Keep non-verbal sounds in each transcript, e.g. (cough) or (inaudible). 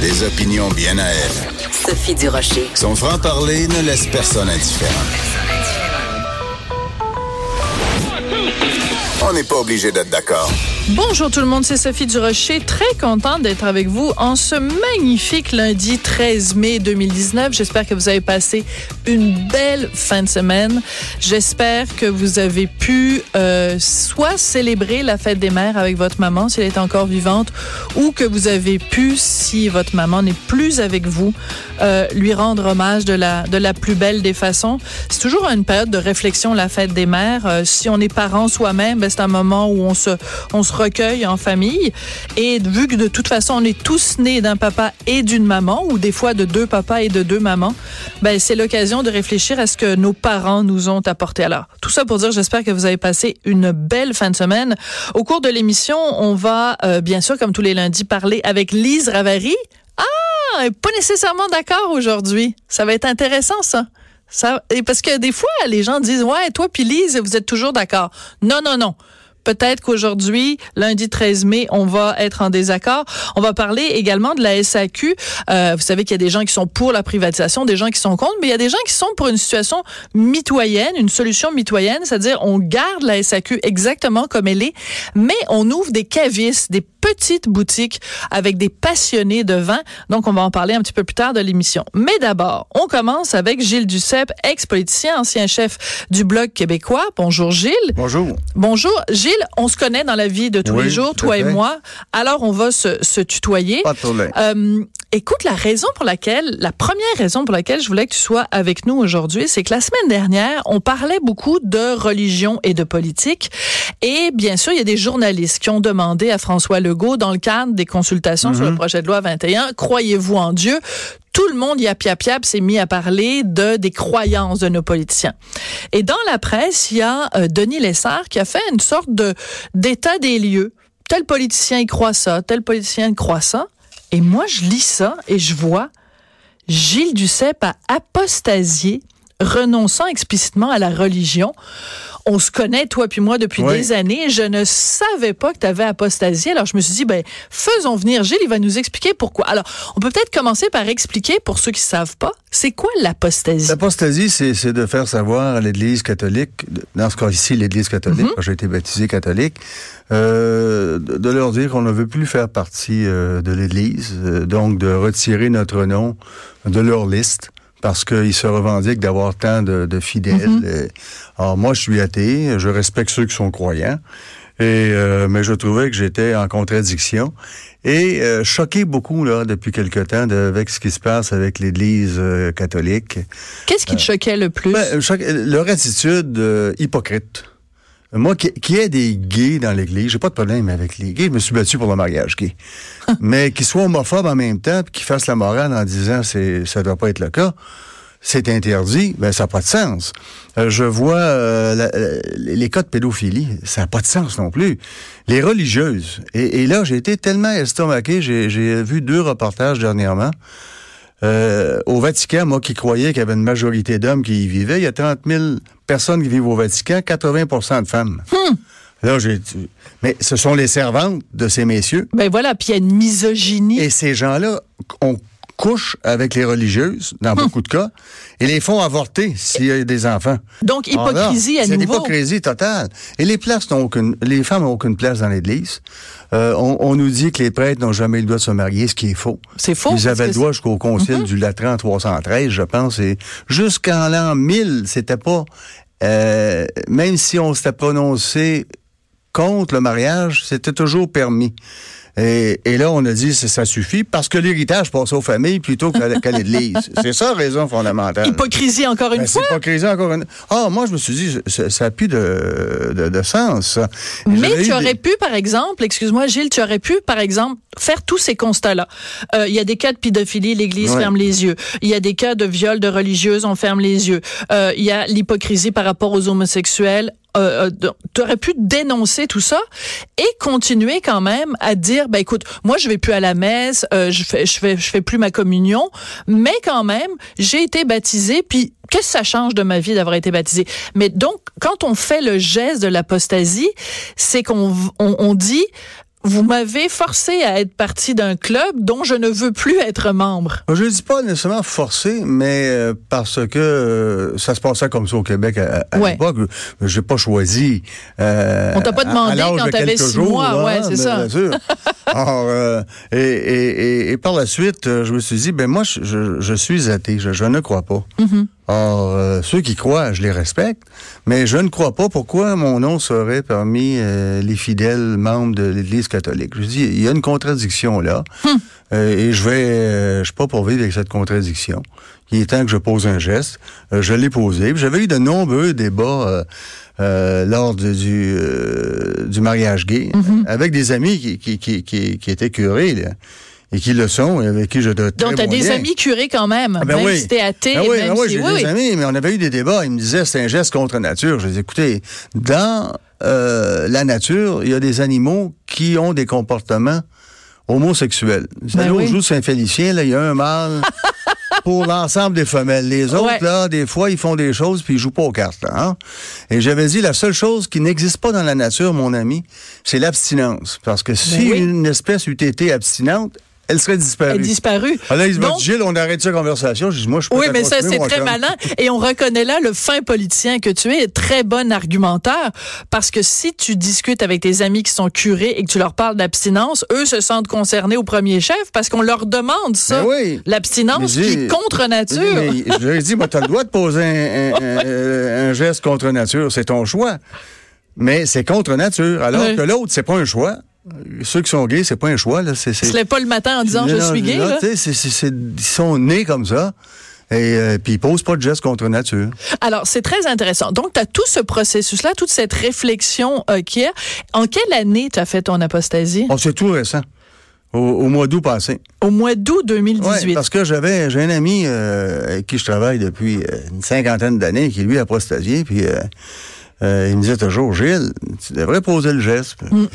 Des opinions bien à elle. Sophie Durocher. Son franc-parler ne laisse personne indifférent. On n'est pas obligé d'être d'accord. Bonjour tout le monde, c'est Sophie Durocher, très contente d'être avec vous en ce magnifique lundi 13 mai 2019. J'espère que vous avez passé une belle fin de semaine. J'espère que vous avez pu euh, soit célébrer la fête des mères avec votre maman si elle est encore vivante, ou que vous avez pu, si votre maman n'est plus avec vous, euh, lui rendre hommage de la de la plus belle des façons. C'est toujours une période de réflexion la fête des mères. Euh, si on est parent soi-même, ben, c'est un moment où on se on se recueille en famille. Et vu que de toute façon, on est tous nés d'un papa et d'une maman, ou des fois de deux papas et de deux mamans, ben, c'est l'occasion de réfléchir à ce que nos parents nous ont apporté. Alors, tout ça pour dire, j'espère que vous avez passé une belle fin de semaine. Au cours de l'émission, on va, euh, bien sûr, comme tous les lundis, parler avec Lise Ravary. Ah, pas nécessairement d'accord aujourd'hui. Ça va être intéressant, ça. Ça, et parce que des fois, les gens disent, ouais, toi puis Lise, vous êtes toujours d'accord. Non, non, non. Peut-être qu'aujourd'hui, lundi 13 mai, on va être en désaccord. On va parler également de la SAQ. Euh, vous savez qu'il y a des gens qui sont pour la privatisation, des gens qui sont contre, mais il y a des gens qui sont pour une situation mitoyenne, une solution mitoyenne, c'est-à-dire on garde la SAQ exactement comme elle est, mais on ouvre des cavistes, des petites boutiques avec des passionnés de vin. Donc, on va en parler un petit peu plus tard de l'émission. Mais d'abord, on commence avec Gilles Duceppe, ex-politicien, ancien chef du Bloc québécois. Bonjour Gilles. Bonjour. Bonjour. Gilles, on se connaît dans la vie de tous Oui, les jours, toi et moi. Alors, on va se, se tutoyer. Pas. Euh, écoute, la raison pour laquelle, la première raison pour laquelle je voulais que tu sois avec nous aujourd'hui, c'est que la semaine dernière, on parlait beaucoup de religion et de politique. Et bien sûr, il y a des journalistes qui ont demandé à François Legault, dans le cadre des consultations sur le projet de loi 21, croyez-vous en Dieu? Tout le monde, yap yap yap, s'est mis à parler de des croyances de nos politiciens. Et dans la presse, il y a euh, Denis Lessard qui a fait une sorte de d'état des lieux. Tel politicien y croit ça, tel politicien y croit ça. Et moi, je lis ça et je vois Gilles Duceppe a apostasié, renonçant explicitement à la religion. On se connaît, toi puis moi, depuis Oui. des années. Je ne savais pas que tu avais apostasié. Alors, je me suis dit, ben, faisons venir Gilles, il va nous expliquer pourquoi. Alors, on peut peut-être commencer par expliquer, pour ceux qui savent pas, c'est quoi l'apostasie? L'apostasie, c'est c'est de faire savoir à l'Église catholique, dans ce cas ici, l'Église catholique, quand j'ai été baptisé catholique, euh, de de leur dire qu'on ne veut plus faire partie euh, de l'Église, euh, donc de retirer notre nom de leur liste. Parce qu'ils se revendiquent d'avoir tant de, de fidèles. Mhm. Alors moi, je suis athée, je respecte ceux qui sont croyants. Et euh, mais je trouvais que j'étais en contradiction et euh, choqué beaucoup là depuis quelque temps de, avec ce qui se passe avec l'Église euh, catholique. Qu'est-ce qui te choquait le plus? Ben, choc- leur attitude euh, hypocrite. Moi, qui, qui ait des gays dans l'Église, j'ai pas de problème avec les gays. Je me suis battu pour le mariage gay. (laughs) Mais qu'ils soient homophobes en même temps, puis qu'ils fassent la morale en disant c'est ça doit pas être le cas, c'est interdit, ben ça n'a pas de sens. Euh, je vois euh, la- euh, les cas de pédophilie, ça n'a pas de sens non plus. Les religieuses, et, et là j'ai été tellement estomaqué, j'ai j'ai vu deux reportages dernièrement. Euh, au Vatican, moi qui croyais qu'il y avait une majorité d'hommes qui y vivaient, il y a 30 000 personnes qui vivent au Vatican, 80% de femmes. Là, j'ai, mais ce sont les servantes de ces messieurs. Ben voilà, puis il y a une misogynie. Et ces gens-là, on couche avec les religieuses, dans beaucoup de cas, et les font avorter s'il y a des enfants. Donc, Alors là, hypocrisie à C'est nouveau. l'hypocrisie totale. Et les places n'ont aucune, les femmes n'ont aucune place dans l'Église. Euh, on, on nous dit que les prêtres n'ont jamais le droit de se marier, ce qui est faux. C'est faux. Ils avaient le droit jusqu'au concile du Latran 313, je pense. Et jusqu'en l'an 1000, c'était pas... euh, même si on s'était prononcé contre le mariage, c'était toujours permis. Et, et là, on a dit ça, ça suffit parce que l'héritage passait aux familles plutôt qu'à l'Église. (laughs) C'est ça la raison fondamentale. Hypocrisie encore une Ben, fois. hypocrisie encore une. Ah, moi, je me suis dit, ça ça a plus de, de, de sens, Mais tu aurais des- pu, par exemple, excuse-moi Gilles, tu aurais pu, par exemple, faire tous ces constats-là. Euh, Il y a des cas de pédophilie, l'Église Ouais. ferme les yeux. Il y a des cas de viol de religieuses, on ferme les yeux. Euh, Il y a l'hypocrisie par rapport aux homosexuels. Euh, euh tu aurais pu dénoncer tout ça et continuer quand même à dire, ben écoute, moi je vais plus à la messe, euh, je fais, je fais, je fais plus ma communion, mais quand même, j'ai été baptisé, puis qu'est-ce que ça change de ma vie d'avoir été baptisé Mais donc, quand on fait le geste de l'apostasie, c'est qu'on on dit, vous m'avez forcé à être partie d'un club dont je ne veux plus être membre. Je ne dis pas nécessairement forcé, mais euh, parce que euh, ça se passait comme ça au Québec à, à l'époque. J'ai pas choisi. Euh, On t'a pas demandé quand tu avais six mois, ouais, c'est ça. Bien sûr. (laughs) Alors, euh, et, et, et, par la suite, je me suis dit, ben moi, je, je, suis athée, je, je, ne crois pas. Mm-hmm. Or, euh, ceux qui croient, je les respecte, mais je ne crois pas pourquoi mon nom serait parmi euh, les fidèles membres de l'Église catholique. Je dis, il y a une contradiction là, hum. euh, et je vais, je suis pas pour vivre avec cette contradiction. Il est temps que je pose un geste. je l'ai posé. J'avais eu de nombreux débats lors du, du mariage gay mm-hmm. avec des amis qui, qui, qui, qui, qui étaient curés. Là et qui le sont et avec qui je dois Donc, tu as des amis curés quand même, ah, ben même oui. si t'es athée. Ben oui, ben oui j'ai des amis, mais on avait eu des débats. Ils me disaient c'est un geste contre nature. Je disais, écoutez, dans euh, la nature, il y a des animaux qui ont des comportements homosexuels. Ben oui. joue Saint-Félicien, il y a un mâle (laughs) pour l'ensemble des femelles. Les autres, là, des fois, ils font des choses puis ils jouent pas aux cartes. Là, hein? Et j'avais dit, la seule chose qui n'existe pas dans la nature, mon ami, c'est l'abstinence. Parce que si une espèce eût été abstinente, elle serait disparue. Elle disparue. Alors, il se dit, Gilles, on arrête cette conversation. Je dis, moi, je peux Oui, mais ça, c'est très malin. Et on reconnaît là le fin politicien que tu es, très bon argumentaire. Parce que si tu discutes avec tes amis qui sont curés et que tu leur parles d'abstinence, eux se sentent concernés au premier chef parce qu'on leur demande ça. Ben oui. L'abstinence qui est contre nature. je lui dis, moi, tu as le droit de poser (laughs) un, geste contre nature. C'est ton choix. Mais c'est contre nature. Alors que l'autre, c'est pas un choix ceux qui sont gays, c'est pas un choix. Là. C'est, c'est... pas le matin en disant je suis gay. là? ils sont nés comme ça. Et euh, puis ils posent pas de gestes contre nature. Alors c'est très intéressant. Donc tu as tout ce processus-là, toute cette réflexion euh, qui est. En quelle année tu as fait ton apostasie? Oh, C'est tout récent. Au, mois d'août passé. Au mois d'août 2018. Ouais, parce que j'avais j'ai un ami euh, avec qui je travaille depuis euh, une cinquantaine d'années qui lui a apostasié puis euh, il me disait toujours, Gilles, tu devrais poser le geste. Mm.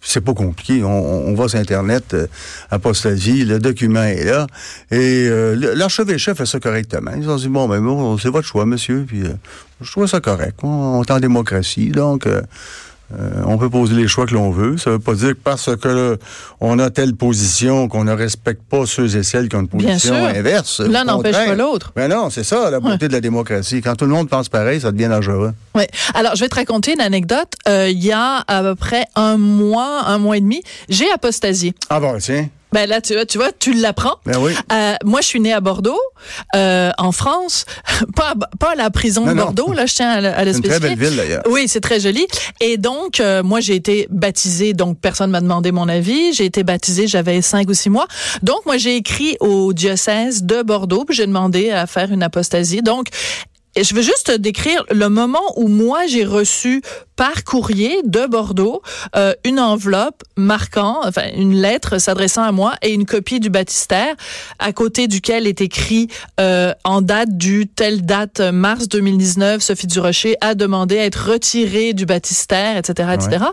C'est pas compliqué. On, va sur Internet, euh, apostasie, le document est là. Et euh, l'archevêché fait ça correctement. Ils ont dit, bon, ben bon, c'est votre choix, monsieur. Puis euh, je trouve ça correct. On, est en démocratie, donc... Euh, on peut poser les choix que l'on veut. Ça veut pas dire que parce que on a telle position qu'on ne respecte pas ceux et celles qui ont une position inverse. L'un n'empêche pas l'autre. Mais non, c'est ça la beauté de la démocratie. Quand tout le monde pense pareil, ça devient dangereux. Oui. Alors, je vais te raconter une anecdote. Euh, il y a à peu près un mois, un mois et demi, j'ai apostasié. Ah bon, tiens. Ben là, tu vois, tu vois, tu l'apprends. Ben oui. Euh, moi, je suis née à Bordeaux, euh, en France, (laughs) pas pas à la prison de Bordeaux. Là, je tiens à, le spécifier. C'est une très belle ville d'ailleurs. Oui, c'est très joli. Et donc, euh, moi, j'ai été baptisée. Donc, personne m'a demandé mon avis. J'ai été baptisée, j'avais cinq ou six mois. Donc, moi, j'ai écrit au diocèse de Bordeaux. J'ai demandé à faire une apostasie. Donc, et je veux juste décrire le moment où moi j'ai reçu par courrier de Bordeaux euh, une enveloppe marquant, enfin une lettre s'adressant à moi et une copie du baptistère à côté duquel est écrit euh, en date du telle date mars 2019 Sophie Durocher a demandé à être retirée du baptistère etc etc.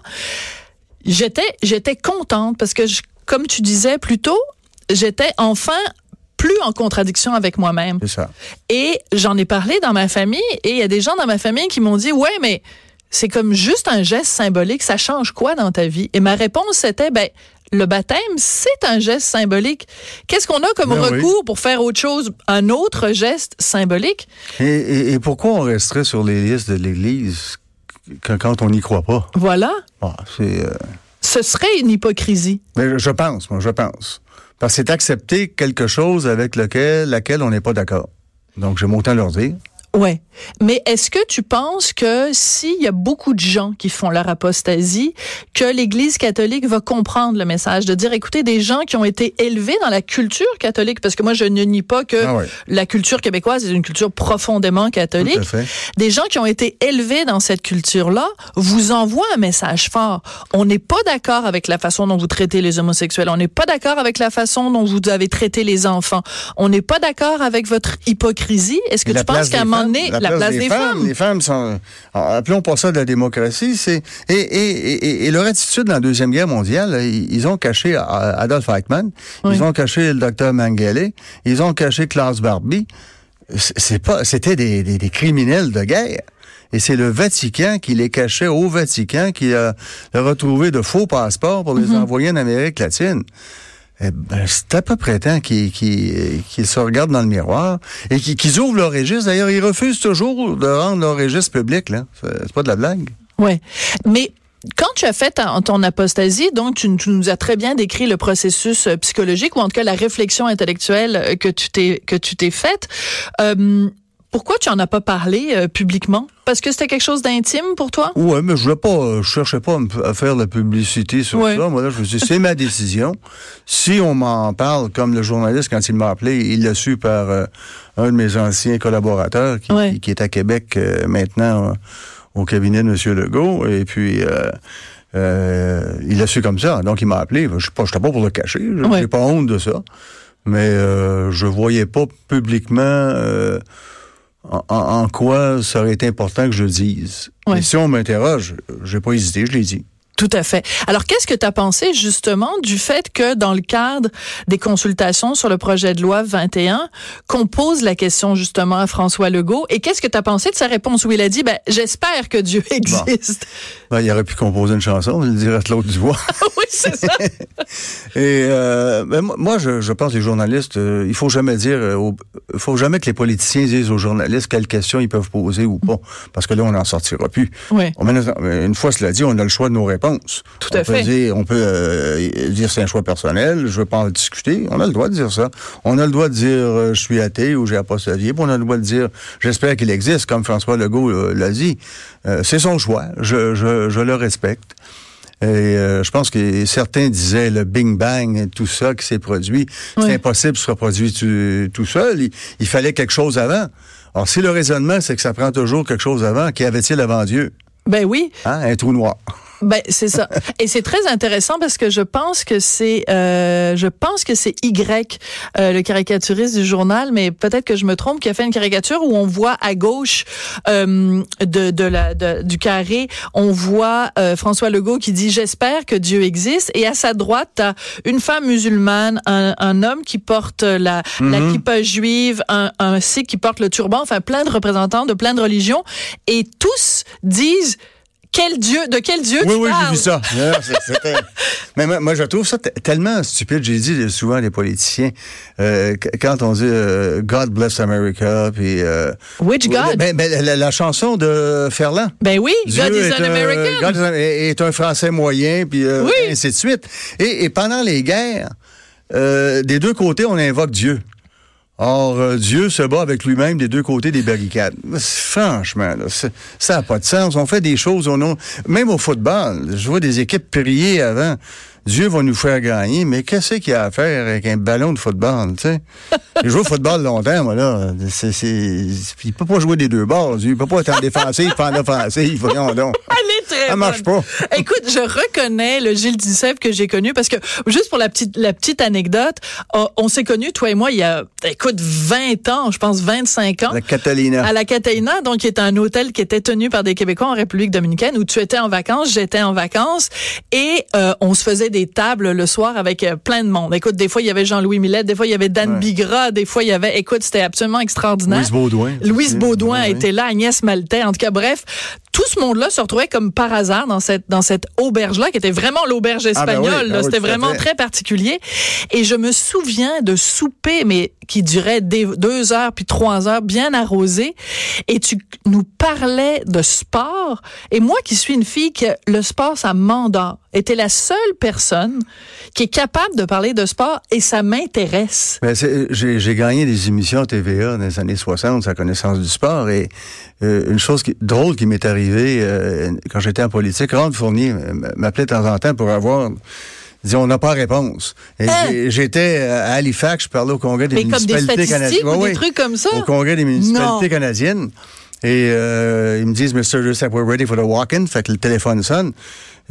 J'étais j'étais contente parce que comme tu disais plus tôt j'étais enfin plus en contradiction avec moi-même. Et j'en ai parlé dans ma famille et il y a des gens dans ma famille qui m'ont dit ouais mais c'est comme juste un geste symbolique, ça change quoi dans ta vie? Et ma réponse c'était ben le baptême, c'est un geste symbolique. Qu'est-ce qu'on a comme ben recours pour faire autre chose, un autre geste symbolique? Et, pourquoi on resterait sur les listes de l'Église quand, on n'y croit pas? Voilà. Ah, c'est. Euh, Ce serait une hypocrisie. Mais je pense, moi, je pense. Parce que c'est accepter quelque chose avec lequel, laquelle on n'est pas d'accord. Donc, j'aime autant leur dire. Ouais. Mais est-ce que tu penses que s'il y a beaucoup de gens qui font leur apostasie, que l'Église catholique va comprendre le message de dire, écoutez, des gens qui ont été élevés dans la culture catholique, parce que moi je ne nie pas que ah la culture québécoise est une culture profondément catholique, des gens qui ont été élevés dans cette culture-là vous envoient un message fort. On n'est pas d'accord avec la façon dont vous traitez les homosexuels, on n'est pas d'accord avec la façon dont vous avez traité les enfants, on n'est pas d'accord avec votre hypocrisie. Est-ce que tu penses qu'à un c'en est la, place, des, femmes. Les femmes sont, appelons pas ça de la démocratie, c'est et, et, et, leur attitude dans la deuxième guerre mondiale, ils, ont caché Adolf Eichmann, ils ont caché le docteur Mengele, ils ont caché Klaus Barbie. C'est pas, c'était des, des, criminels de guerre. Et c'est le Vatican qui les cachait au Vatican, qui a, retrouvé de faux passeports pour les mhm. envoyer en Amérique latine. Eh ben, c'est à peu près temps qu'ils se regardent dans le miroir et qu'ils ouvrent leur registre. D'ailleurs, ils refusent toujours de rendre leur registre public. Là, c'est pas de la blague. Ouais, mais quand tu as fait ton apostasie, donc tu, nous as très bien décrit le processus euh, psychologique ou en tout cas la réflexion intellectuelle euh, que tu t'es que tu t'es faite. Euh, pourquoi tu en as pas parlé euh, publiquement? Parce que c'était quelque chose d'intime pour toi? Oui, mais je voulais pas, euh, je cherchais pas à, faire de la publicité sur ça. Moi, là, je me suis c'est ma décision. Si on m'en parle, comme le journaliste, quand il m'a appelé, il l'a su par euh, un de mes anciens collaborateurs qui, qui, est à Québec maintenant au cabinet de M. Legault. Et puis, il l'a su comme ça. Donc, il m'a appelé. Je pas, pas pour le cacher. Je n'ai pas honte de ça. Mais je voyais pas publiquement en, quoi ça aurait été important que je le dise? Et si on m'interroge, j'ai pas hésité, je l'ai dit. Tout à fait. Alors, qu'est-ce que tu as pensé justement du fait que dans le cadre des consultations sur le projet de loi 21, qu'on pose la question justement à François Legault? Et qu'est-ce que tu as pensé de sa réponse où il a dit ben j'espère que Dieu existe? Ben, il aurait pu composer une chanson, il dirait l'autre du bois. (laughs) oui, c'est ça. (laughs) et euh, ben, moi je, je pense les journalistes, euh, il faut jamais dire euh, il faut jamais que les politiciens disent aux journalistes quelles questions ils peuvent poser ou pas parce que là on n'en sortira plus. Oui. une fois cela dit, on a le choix de nos réponses. Tout à fait. Dire, on peut euh, dire c'est un choix personnel, je veux pas en discuter. On a le droit de dire ça. On a le droit de dire euh, je suis athée ou j'ai apostasié. On a le droit de dire j'espère qu'il existe, comme François Legault l'a dit. c'est son choix. Je, je, je le respecte. Et je pense que certains disaient le Bing Bang et tout ça qui s'est produit. C'est impossible que ce soit produit tout, seul. Il, il, fallait quelque chose avant. Alors, si le raisonnement, c'est que ça prend toujours quelque chose avant, qu'y avait-il avant Dieu? Ben oui. Hein? Un trou noir. Ben c'est ça. Et c'est très intéressant parce que je pense que c'est euh, je pense que c'est Y euh, le caricaturiste du journal, mais peut-être que je me trompe, qui a fait une caricature où on voit à gauche euh, de, de la de, du carré, on voit euh, François Legault qui dit j'espère que Dieu existe et à sa droite t'as une femme musulmane, un, un homme qui porte la la mhm. kippa juive, un un sikh qui porte le turban, enfin plein de représentants de plein de religions et tous disent quel Dieu, de quel Dieu oui, tu oui, Oui, j'ai vu ça. (laughs) Mais moi, je trouve ça tellement stupide. J'ai dit souvent à des politiciens, euh, quand on dit euh, God bless America, puis... Euh, Which God? Ben, ben, la, chanson de Ferland. Ben oui, God is an American. God est, un Français moyen, puis oui. ainsi de suite. Et, et pendant les guerres, des deux côtés, on invoque Dieu. Or, euh, Dieu se bat avec lui-même des deux côtés des barricades. Franchement, ça n'a pas de sens. On fait des choses au nom... Même au football, je vois des équipes prier avant. Dieu va nous faire gagner, mais qu'est-ce qu'il y a à faire avec un ballon de football, tu sais? (laughs) J'ai joué au football longtemps, moi, là. C'est, il peut pas jouer des deux bords. Il peut pas être en défensif, en offensif. Voyons donc. (laughs) Très Ça marche pas. Écoute, je reconnais le Gilles Duceppe que j'ai connu parce que, juste pour la petite, la petite anecdote, on, s'est connus, toi et moi, il y a, écoute, 20 ans, je pense 25 ans. La Catalina. À la Catalina, donc, qui est un hôtel qui était tenu par des Québécois en République dominicaine où tu étais en vacances, j'étais en vacances et euh, on se faisait des tables le soir avec euh, plein de monde. Écoute, des fois, il y avait Jean-Louis Millet, des fois, il y avait Dan Bigra, des fois, il y avait, écoute, c'était absolument extraordinaire. Louise Baudouin. Louise Baudouin était là, Agnès Maltais. En tout cas, bref, tout ce monde-là se retrouvait comme par hasard dans cette, dans cette auberge-là, qui était vraiment l'auberge ah, ben espagnole. Ah c'était vraiment très particulier. Et je me souviens de souper, mais qui durait deux heures puis trois heures, bien arrosé. Et tu nous parlais de sport. Et moi, qui suis une fille que le sport, ça m'endort, était la seule personne qui est capable de parler de sport et ça m'intéresse. Ben, j'ai gagné des émissions TVA dans les années 60, sa connaissance du sport. Et euh, une chose qui, drôle qui m'est arrivée euh, quand j'étais en politique, Ron Fournier m'appelait de temps en temps pour avoir dit on n'a pas réponse. Hein? J'étais à Halifax, je parlais au Congrès des municipalités canadiennes. Ou des trucs comme ça? Au Congrès des municipalités canadiennes. Et euh, ils me disent, Mr. Joseph, we're ready for the walk-in. Fait que le téléphone sonne.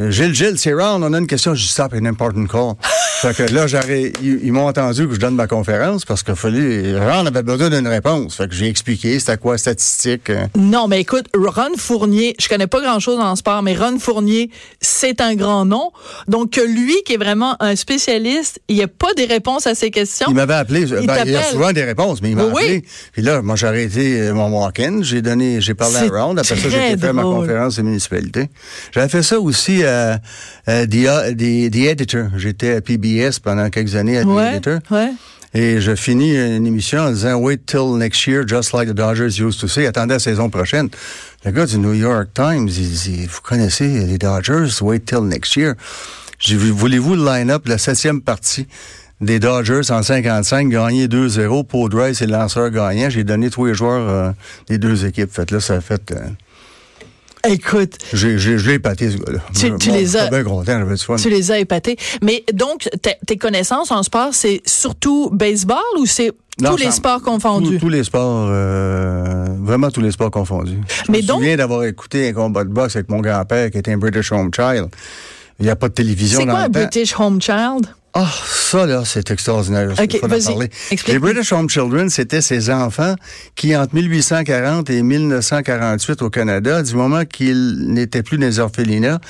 Euh, Gilles, Gilles, c'est Ron, on a une question. Je dis stop, an important call. (laughs) fait que là, j'aurais, ils, ils m'ont entendu que je donne ma conférence parce qu'il fallait, Ron avait besoin d'une réponse. Fait que j'ai expliqué c'était quoi statistique. euh. Non, mais écoute, Ron Fournier, je connais pas grand-chose en sport, mais Ron Fournier, c'est un grand nom. Donc, que lui, qui est vraiment un spécialiste, il n'y a pas des réponses à ces questions. Il m'avait appelé. Ben, il, a souvent des réponses, mais il m'a Oui, appelé. Puis là, moi, j'ai arrêté euh, mon walk-in. J'ai donné, j'ai parlé à Ron. Après ça, j'ai faire ma conférence de municipalité. J'avais fait ça aussi à, à The, uh, The- The Editor. J'étais à PBS pendant quelques années à The Editor. ouais. Et je finis une émission en disant Wait till next year, just like the Dodgers used to say. Attendez la saison prochaine. Le gars du New York Times, il dit Vous connaissez les Dodgers, wait till next year. J'ai voulez-vous le line-up, la septième partie des Dodgers en 55, gagné 2-0, Paul Drice et le lanceur gagnant? J'ai donné tous les joueurs euh, des deux équipes. Fait là, ça a fait. euh, Écoute, j'ai, épaté, ce gars-là. Tu- tu les as- bien content, tu les as épatés. Mais donc, tes- connaissances en sport, c'est surtout baseball ou c'est tous les sports Tous, confondus? tous les sports, euh, vraiment tous les sports confondus. Je Mais me donc- souviens d'avoir écouté un combat de boxe avec mon grand-père qui était un British Home Child. Il n'y a pas de télévision C'est dans quoi un le temps. British Home Child? Ah, ça là, c'est extraordinaire. Ok, Il faut en vas-y, parler. Les British Home Children, c'était ces enfants qui, entre 1840 et 1948 au Canada, du moment qu'ils n'étaient plus des orphelinats,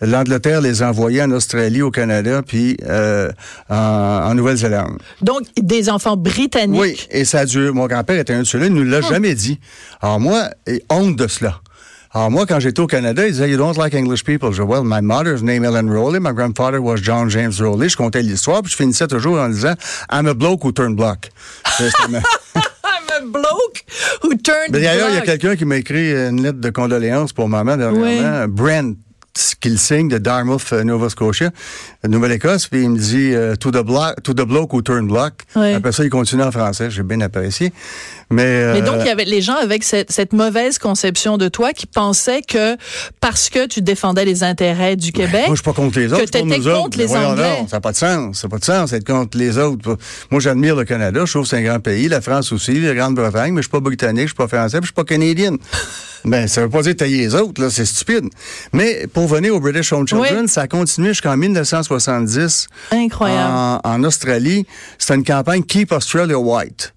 l'Angleterre les envoyait en Australie, au Canada, puis euh, en, en Nouvelle-Zélande. Donc, des enfants britanniques. Oui, et ça a duré. Mon grand-père était un de ceux-là, il ne nous l'a Ah. jamais dit. Alors moi, et honte de cela. Alors moi, quand j'étais au Canada, il disait, You don't like English people. Je dis, Well, my mother's name Ellen Rowley, my grandfather was John James Rowley. Je comptais l'histoire, puis je finissais toujours en disant, I'm a bloke who (laughs) I'm a bloke who turned Mais D'ailleurs, il y a quelqu'un qui m'a écrit une lettre de condoléances pour maman dernièrement, Brent qu'il signe de Dartmouth, euh, Nova Scotia, Nouvelle-Écosse, puis il me dit euh, to, the block, to the bloke who turned black. Ouais. Après ça, il continue en français, j'ai bien apprécié. Mais, Mais euh, donc, il y avait les gens avec cette, cette mauvaise conception de toi qui pensaient que parce que tu défendais les intérêts du Québec, Moi, je suis pas contre les autres. que contre t'étais nous autres. contre les Mais voyons Anglais. donc, ça n'a pas de sens. Ça n'a pas de sens d'être contre les autres. Moi, j'admire le Canada. Je trouve que c'est un grand pays. La France aussi, la Grande-Bretagne. Mais je suis pas britannique, je suis pas français, puis je suis pas canadien. Ben, ça veut pas dire tailler les autres, là. C'est stupide. Mais pour venir au British Home Children, Oui. ça a continué jusqu'en 1970. incroyable. En, en Australie, c'était une campagne Keep Australia White.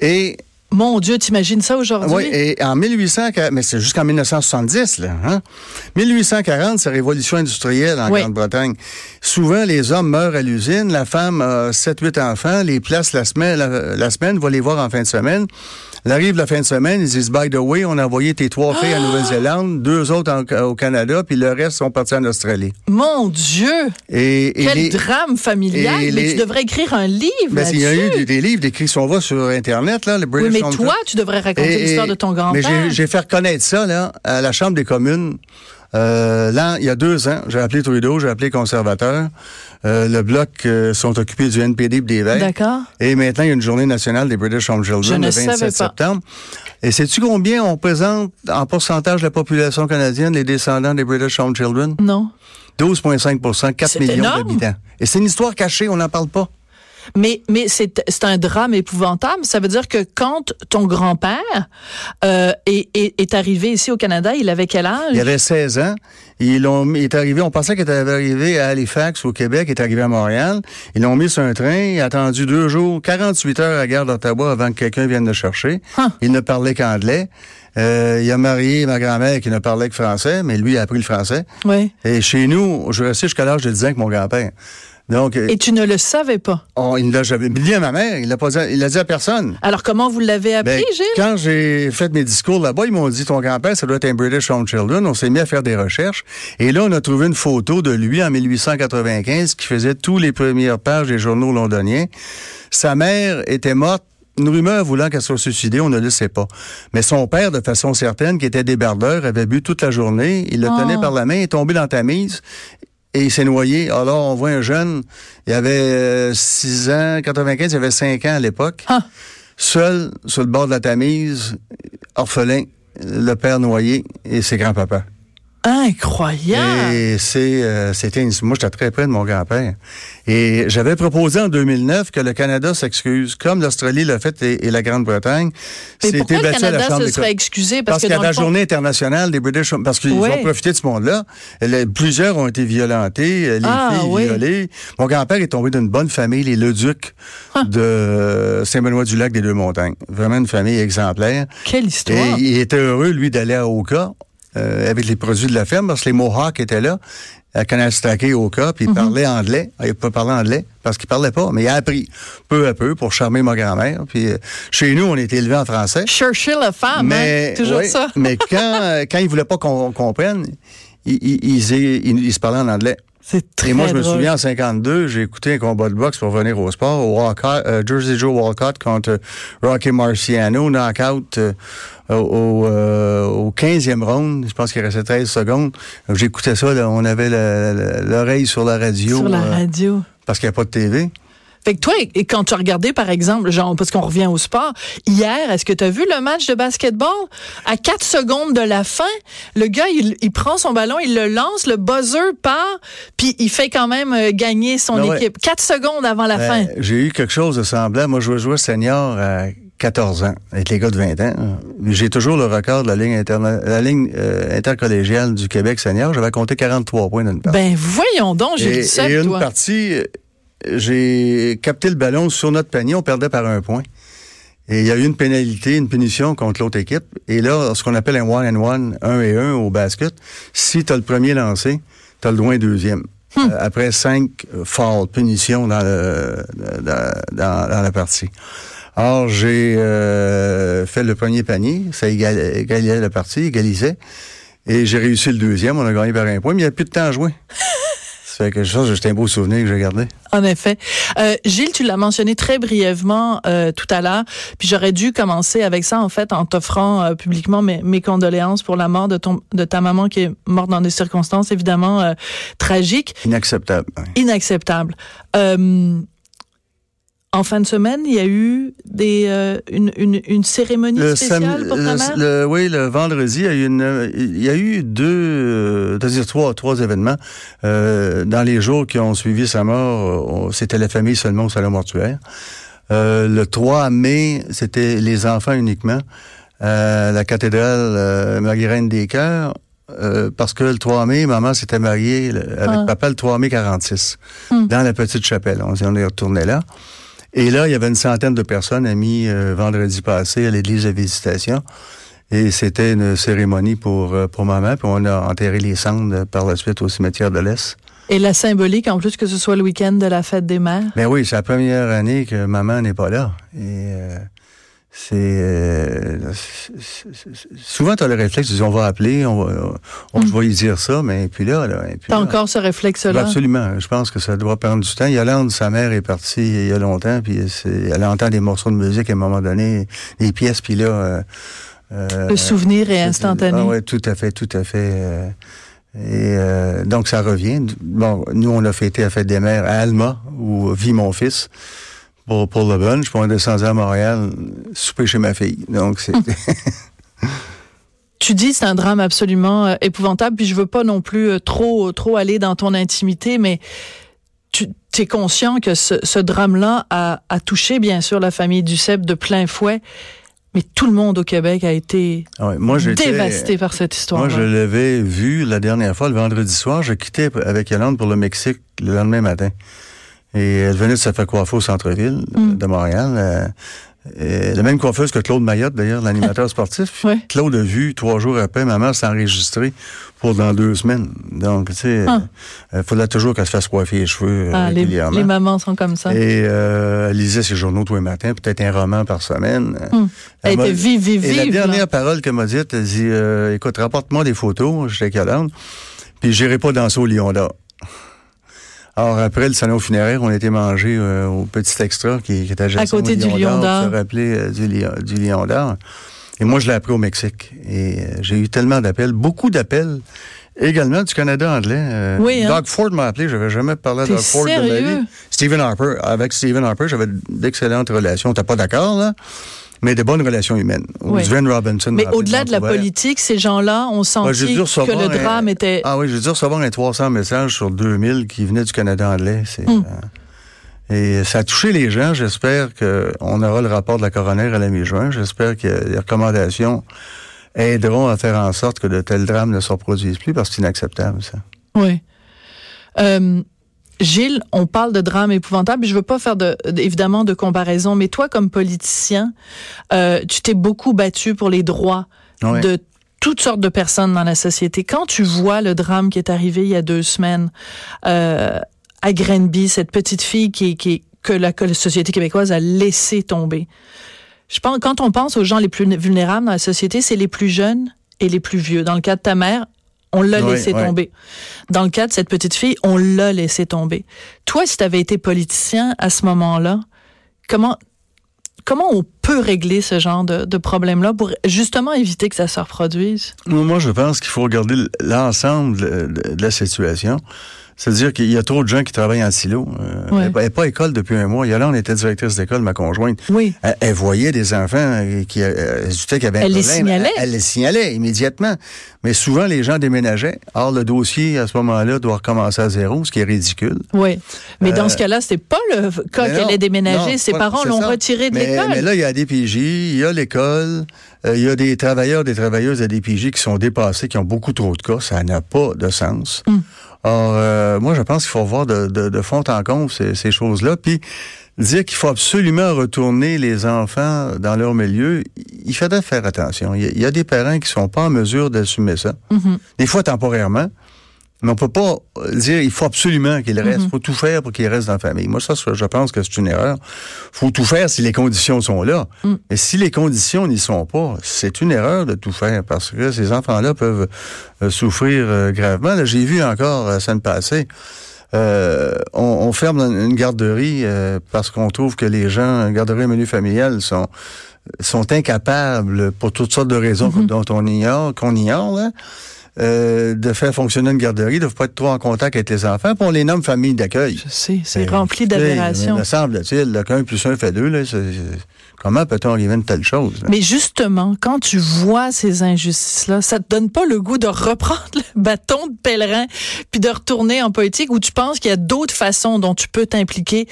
Et Mon Dieu, t'imagines ça aujourd'hui? oui, et en 1840, mais c'est jusqu'en 1970, là. Hein? 1840, c'est la révolution industrielle en Oui. Grande-Bretagne. Souvent, les hommes meurent à l'usine, la femme a 7-8 enfants, les places la semaine, la, la semaine, va les voir en fin de semaine. Elle arrive la fin de semaine, ils disent, by the way, on a envoyé tes trois filles Ah! en Nouvelle-Zélande, deux autres en- au Canada, puis le reste sont partis en Australie. Mon Dieu! Et, et Quel les- drame familial! et Mais les- tu devrais écrire un livre Ben, il y a eu des, des livres va sur Internet, là, le Oui, British mais Home toi, tu devrais raconter l'histoire de ton Mais grand-père. j'ai- j'ai fait reconnaître ça là, à la Chambre des communes. Euh, là, il y a deux ans, j'ai appelé Trudeau, j'ai appelé conservateur. Euh, le bloc euh, sont occupés du NPD et des Verts. D'accord. Et maintenant, il y a une journée nationale des British Home Children le savais 27 pas. septembre. Et sais-tu combien on présente en pourcentage de la population canadienne les descendants des British Home Children? Non. 12,5% 4 C'est millions d'habitants. Et c'est une histoire cachée, on n'en parle pas. Mais, mais c'est, c'est un drame épouvantable. Ça veut dire que quand ton grand-père euh, est, est, est arrivé ici au Canada, il avait quel âge? Il avait 16 ans. Ils l'ont mis- il est arrivé, on pensait qu'il était arrivé à Halifax, au Québec, il est arrivé à Montréal. Ils l'ont mis sur un train, il a attendu deux jours, 48 heures à la gare d'Ottawa avant que quelqu'un vienne le chercher. Huh. Il ne parlait qu'anglais. Euh, il a marié ma grand-mère qui ne parlait que français, mais lui a appris le français. Oui. Et chez nous, je restais jusqu'à l'âge de 10 ans avec mon grand-père. Donc, euh, Et tu ne le savais pas. on- il ne l'a jamais dit à ma mère, il l'a pas dit, il l'a dit à personne. Alors, comment vous l'avez appris, Ben, Gilles? quand j'ai fait mes discours là-bas, ils m'ont dit ton grand-père, ça doit être un British Home Children. On s'est mis à faire des recherches. Et là, on a trouvé une photo de lui en 1895 qui faisait tous les premières pages des journaux londoniens. Sa mère était morte. Une rumeur voulant qu'elle soit suicidée, on ne le sait pas. Mais son père, de façon certaine, qui était débardeur, avait bu toute la journée. Il le Oh. tenait par la main, est tombé dans la Tamise et il s'est noyé. Alors, on voit un jeune, il avait 6 ans, 95, il avait 5 ans à l'époque Ah. seul sur le bord de la Tamise, orphelin, le père noyé et ses grands-papas. Incroyable. Et c'est, euh, c'était une- moi, j'étais très près de mon grand-père. Et j'avais proposé en 2009 que le Canada s'excuse, comme l'Australie l'a fait et, et la Grande-Bretagne. C'était pourquoi le battu à la Canada Chambre se des serait excusé? Parce, Parce, que qu'il y a la journée internationale des British, parce qu'ils Ouais. ont profité de ce monde-là. Plusieurs ont été violentés, les Ah, filles oui. violées. Mon grand-père est tombé d'une bonne famille, les Leduc Ah. de Saint-Benoît-du-Lac des Deux-Montagnes. Vraiment une famille exemplaire. Quelle Et histoire. il était heureux, lui, d'aller à Oka euh, avec les produits de la ferme, parce que les Mohawks étaient là, à Kanastake, Oka, puis il parlait anglais. Il peut parler anglais, parce qu'il parlait pas, mais il a appris peu à peu pour charmer ma grand-mère. Puis euh, chez nous, on était élevés en français. Churchill la femme, mais, hein? toujours ouais, ça. mais quand, (laughs) euh, quand il voulait pas qu'on comprenne, il- il- il se parlait en anglais. C'est très Et moi, je me drôle. souviens, en 52, j'ai écouté un combat de boxe pour venir au sport. Au Walcott, euh, Jersey Joe Walcott contre Rocky Marciano, knockout euh, au, euh, au 15e round. Je pense qu'il restait 13 secondes. J'écoutais ça, là, on avait l'oreille sur la radio. Sur la euh, radio. parce qu'il n'y a pas de TV. Fait que toi, et quand tu as regardé, par exemple, genre, parce qu'on revient au sport, hier, est-ce que tu as vu le match de basketball? À 4 secondes de la fin, le gars, il, il prend son ballon, il le lance, le buzzer part, puis il fait quand même euh, gagner son Ben ouais. équipe. 4 secondes avant la Ben, fin. J'ai eu quelque chose de semblable. Moi, je jouais senior à 14 ans, avec les gars de 20 ans. J'ai toujours le record de la ligne, interna- la ligne euh, intercollégiale du Québec senior. J'avais compté 43 points dans une partie. Ben voyons donc, j'ai et, dit ça, et une toi. partie, euh, j'ai capté le ballon sur notre panier, on perdait par un point. Et il y a eu une pénalité, une punition contre l'autre équipe. Et là, ce qu'on appelle un one and one, un et un au basket, si tu as le premier lancé, tu as le droit deuxième. Hmm. Euh, après cinq fouls, punitions dans, le, dans, dans- dans la partie. Alors, j'ai euh, fait le premier panier, ça égal- égalisait la partie, égalisait. Et j'ai réussi le deuxième, on a gagné par un point, mais il n'y a plus de temps à jouer. (laughs) Ça fait que ça, c'est un beau souvenir que j'ai gardé. En effet. Euh, Gilles, tu l'as mentionné très brièvement euh, tout à l'heure, puis j'aurais dû commencer avec ça, en fait, en t'offrant euh, publiquement mes, mes condoléances pour la mort de, ton, de ta maman qui est morte dans des circonstances évidemment euh, tragiques. Inacceptable. ouais. inacceptable. Euh, en fin de semaine, il y a eu des, euh, une, une, une cérémonie Le spéciale pour ta mère? le- oui, le vendredi, il y a eu, une, euh, il y a eu deux, euh, c'est-à-dire trois, trois événements. Euh, dans les jours qui ont suivi sa mort, on- c'était la famille seulement au salon mortuaire. Euh, le 3 mai, c'était les enfants uniquement. Euh, la cathédrale euh, Marie-Reine des Cœurs, euh, parce que le 3 mai, maman s'était mariée avec Ah. papa le 3 mai 46, Hmm. dans la petite chapelle. On, on est retourné là. Et là, il y avait une centaine de personnes amis euh, vendredi passé à l'église de Visitation. Et c'était une cérémonie pour, euh, pour maman. Puis on a enterré les cendres euh, par la suite au cimetière de l'Est. Et la symbolique, en plus que ce soit le week-end de la fête des mères? Mais oui, c'est la première année que maman n'est pas là. Et euh, c'est... euh, souvent, tu as le réflexe, tu dis, on va appeler, on va, on, je vais y dire ça, mais puis là... là puis T'as là, encore ce réflexe-là? Absolument. Je pense que ça doit prendre du temps. Yolande, sa mère, est partie il y a longtemps, puis c'est- elle entend des morceaux de musique à un moment donné, des pièces, puis là... euh, euh, Le souvenir est instantané. Ah oui, tout à fait, tout à fait. euh, et euh, donc, ça revient. Bon, nous, on a fêté la fête des mères à Alma, où vit mon fils, pour, pour le bunch. Puis on est descendu à Montréal, souper chez ma fille. Donc, c'est... (laughs) Tu dis c'est un drame absolument euh, épouvantable, puis je veux pas non plus euh, trop trop aller dans ton intimité, mais tu es conscient que ce, ce drame-là a, a touché bien sûr la famille Duceppe de plein fouet, mais tout le monde au Québec a été Ah moi, dévasté par cette histoire. Moi, je l'avais vu la dernière fois, le vendredi soir. Je quittais avec Yolande pour le Mexique le lendemain matin. Et elle venait de se faire coiffer au centre-ville Mm. de Montréal. Euh, euh, la même coiffeuse que Claude Mayotte, d'ailleurs, l'animateur (laughs) sportif. Ouais. Claude a vu, trois jours après, ma mère s'est enregistrée pour dans deux semaines. Donc, tu sais, Ah. il fallait toujours qu'elle se fasse coiffer les cheveux euh, Ah, les, régulièrement. les mamans sont comme ça. Et euh, elle lisait ses journaux tous les matins, peut-être un roman par semaine. Hum. Elle était vive, vive, et la là. dernière parole qu'elle m'a dite, elle dit euh, Écoute, rapporte-moi des photos, j'étais Yolande, puis j'irai pas danser au Lion d'Or. Alors, après le salon funéraire, on était mangé euh, au Petit Extra, qui, qui était adjacent côté au du Lion d'Or. Se rappeler euh, du, Lion- du Lion d'Or. Et moi, je l'ai appris au Mexique. Et euh, j'ai eu tellement d'appels, beaucoup d'appels, également du Canada anglais. Oui, hein? Doug Ford m'a appelé, j'avais jamais parlé à Doug Ford de ma sérieux? vie. Stephen Harper, avec Stephen Harper, j'avais d'excellentes relations. T'es pas d'accord, là? Mais de bonnes relations humaines. Oui. Sven Robinson. Mais au-delà de la politique, ces gens-là ont senti que le un- drame était... Ah oui, j'ai dû recevoir un 300 messages sur 2000 qui venaient du Canada anglais. C'est, Hmm. euh, et ça a touché les gens. J'espère qu'on aura le rapport de la coroner à la mi-juin. J'espère que les recommandations aideront à faire en sorte que de tels drames ne se reproduisent plus parce que c'est inacceptable, ça. Oui. Euh, Gilles, on parle de drame épouvantable. Je veux pas faire de, de- évidemment de comparaison, mais toi, comme politicien, euh, tu t'es beaucoup battu pour les droits Ouais. de toutes sortes de personnes dans la société. Quand tu vois le drame qui est arrivé il y a deux semaines euh, à Grenby, cette petite fille qui, qui que la, que la société québécoise a laissé tomber. Je pense quand on pense aux gens les plus vulnérables dans la société, c'est les plus jeunes et les plus vieux. Dans le cas de ta mère, on l'a Oui, laissé oui. tomber. Dans le cas de cette petite fille, on l'a laissé tomber. Toi, si tu avais été politicien à ce moment-là, comment comment on peut régler ce genre de, de problème-là pour justement éviter que ça se reproduise? Moi, je pense qu'il faut regarder l'ensemble de la situation. C'est-à-dire qu'il y a trop de gens qui travaillent en silo. Euh, Ouais. Elle n'est pas à école depuis un mois. Il y a là, on était directrice d'école, ma conjointe. Oui. Elle, elle voyait des enfants euh, qui euh, qu'il y avait un Elle les signalait. Elle, elle les signalait immédiatement. Mais souvent, les gens déménageaient. Or, le dossier, à ce moment-là, doit recommencer à zéro, ce qui est ridicule. Oui. Mais dans ce cas-là, c'était pas le cas qu'elle ait déménagé. non, Ses pas- parents c'est l'ont retiré de l'école. Mais là, il y a des PJ, il y a l'école, il y a des travailleurs, des travailleuses à des PJ qui sont dépassés, qui ont beaucoup trop de cas. Ça n'a pas de sens. Hmm. Or, euh, moi, je pense qu'il faut voir de, de, de fond en comble ces, ces choses-là. Puis dire qu'il faut absolument retourner les enfants dans leur milieu, il faudrait faire attention. Il y a, il y a des parents qui sont pas en mesure d'assumer ça. Mhm. Des fois temporairement. Mais on peut pas euh, dire il faut absolument qu'il reste. Il faut tout faire pour qu'il reste dans la famille. Moi, ça, je pense que c'est une erreur. faut tout faire si les conditions sont là. Mm. Mais si les conditions n'y sont pas, c'est une erreur de tout faire parce que ces enfants-là peuvent euh, souffrir euh, gravement. Là, J'ai vu encore la semaine passée, euh, on, on ferme une garderie euh, parce qu'on trouve que les gens, une garderie menu familial, sont sont incapables, pour toutes sortes de raisons Mhm. dont on ignore, qu'on ignore, là, euh, de faire fonctionner une garderie, de ne pas être trop en contact avec les enfants, puis on les nomme famille d'accueil. Je sais, c'est Ben, rempli d'aberrations. Me semble-t-il, qu'un plus un fait deux, là, c'est- comment peut-on arriver à une telle chose? là? Mais justement, quand tu vois ces injustices-là, ça te donne pas le goût de reprendre le bâton de pèlerin puis de retourner en politique ou tu penses qu'il y a d'autres façons dont tu peux t'impliquer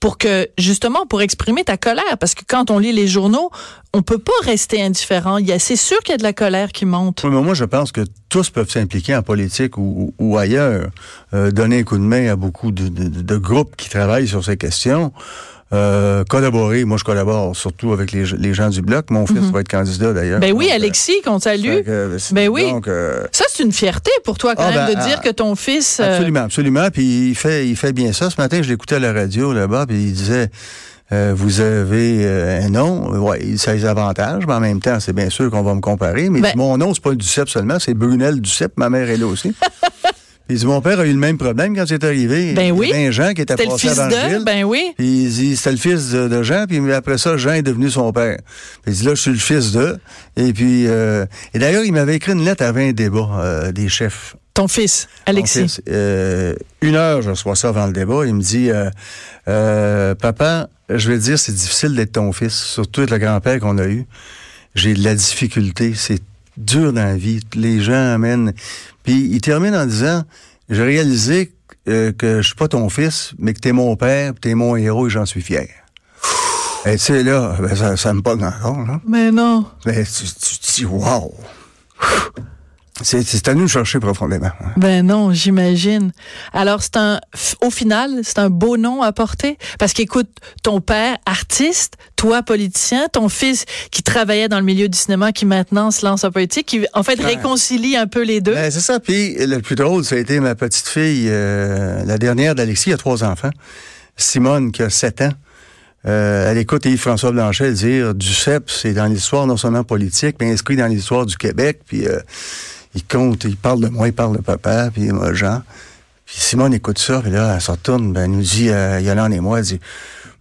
pour que, justement, pour exprimer ta colère? Parce que quand on lit les journaux, on peut pas rester indifférent. Il y a, c'est sûr qu'il y a de la colère qui monte. Oui, mais moi, je pense que tous peuvent s'impliquer en politique ou, ou ailleurs, euh, donner un coup de main à beaucoup de, de- de groupes qui travaillent sur ces questions. Euh, collaborer, moi je collabore surtout avec les, les gens du bloc. Mon fils va être candidat d'ailleurs. Ben oui, Donc, euh, Alexis, qu'on salue. que, c'est- Ben oui. Donc, euh, Ça, c'est une fierté pour toi, quand Ah, même, ben, de dire ah, que ton fils... euh, Absolument, absolument. Puis il fait, il fait bien ça. Ce matin, je l'écoutais à la radio là-bas, puis il disait euh, Vous avez euh, un nom, ouais, ça a des avantages, mais en même temps, c'est bien sûr qu'on va me comparer. Mais Ben- mon nom, c'est pas Duceppe seulement, c'est Brunel Duceppe, ma mère est là aussi. (laughs) Il dit Mon père a eu le même problème quand c'est arrivé. Ben oui. Il y avait un Jean qui était passé. Ben oui. Puis il dit, c'était le fils de, de Jean, puis après ça, Jean est devenu son père. Puis il dit, là, je suis le fils de. Et puis, euh, et d'ailleurs, il m'avait écrit une lettre avant un débat euh, des chefs Ton fils, Alexis. mon fils, euh, une heure, je reçois ça avant le débat. Il me dit Papa, je vais te dire, c'est difficile d'être ton fils, surtout avec le grand-père qu'on a eu. J'ai de la difficulté. C'est dur dans la vie. Les gens amènent. Puis il termine en disant J'ai réalisé euh, que je suis pas ton fils, mais que t'es mon père, t'es mon héros et j'en suis fier. Et tu sais, là, ben, ça, ça me pogne encore, là. Mais non. Mais tu, tu te dis, wow! C'est c'est à nous de chercher profondément. Ben non, j'imagine. Alors c'est un, au final, c'est un beau nom à porter parce qu'écoute, ton père artiste, toi politicien, ton fils qui travaillait dans le milieu du cinéma, qui maintenant se lance en politique, qui en fait réconcilie un peu les deux. Ben, c'est ça. Puis le plus drôle, ça a été ma petite fille, euh, la dernière d'Alexis, il a trois enfants. Simone, qui a sept ans. Euh, elle écoute Yves-François Blanchet dire Duceppe, c'est dans l'histoire non seulement politique, mais inscrit dans l'histoire du Québec. Puis euh, il compte, il parle de moi, il parle de papa, puis moi, Jean. Puis Simone écoute ça, puis là, elle se retourne, ben, elle nous dit, euh, Yolande et moi, elle dit,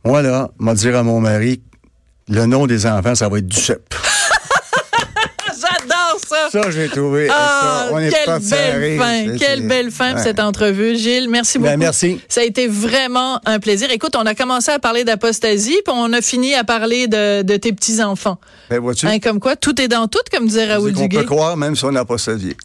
moi, là, m'a dire à mon mari, le nom des enfants, ça va être Duceppe. Ça. J'ai trouvé. Ah, ça, on est quelle belle fin, quelle belle fin ouais. cette entrevue, Gilles. Merci beaucoup. Ben, merci. Ça a été vraiment un plaisir. Écoute, on a commencé à parler d'apostasie, puis on a fini à parler de, de tes petits-enfants. Ben, vois-tu? Hein, comme quoi, tout est dans tout, comme disait Raoul Duguay. peut croire, même si on n'a pas sa vie.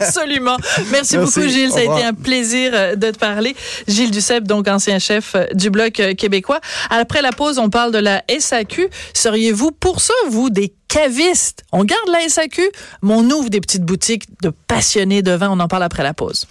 Absolument. Merci, Merci. beaucoup, Gilles. Ça a été un plaisir euh, de te parler. Gilles Duceppe, donc ancien chef euh, du Bloc euh, québécois. Après la pause, on parle de la SAQ. Seriez-vous pour ça, vous, des cavistes? On garde la SAQ, mais on ouvre des petites boutiques de passionnés de vin. On en parle après la pause.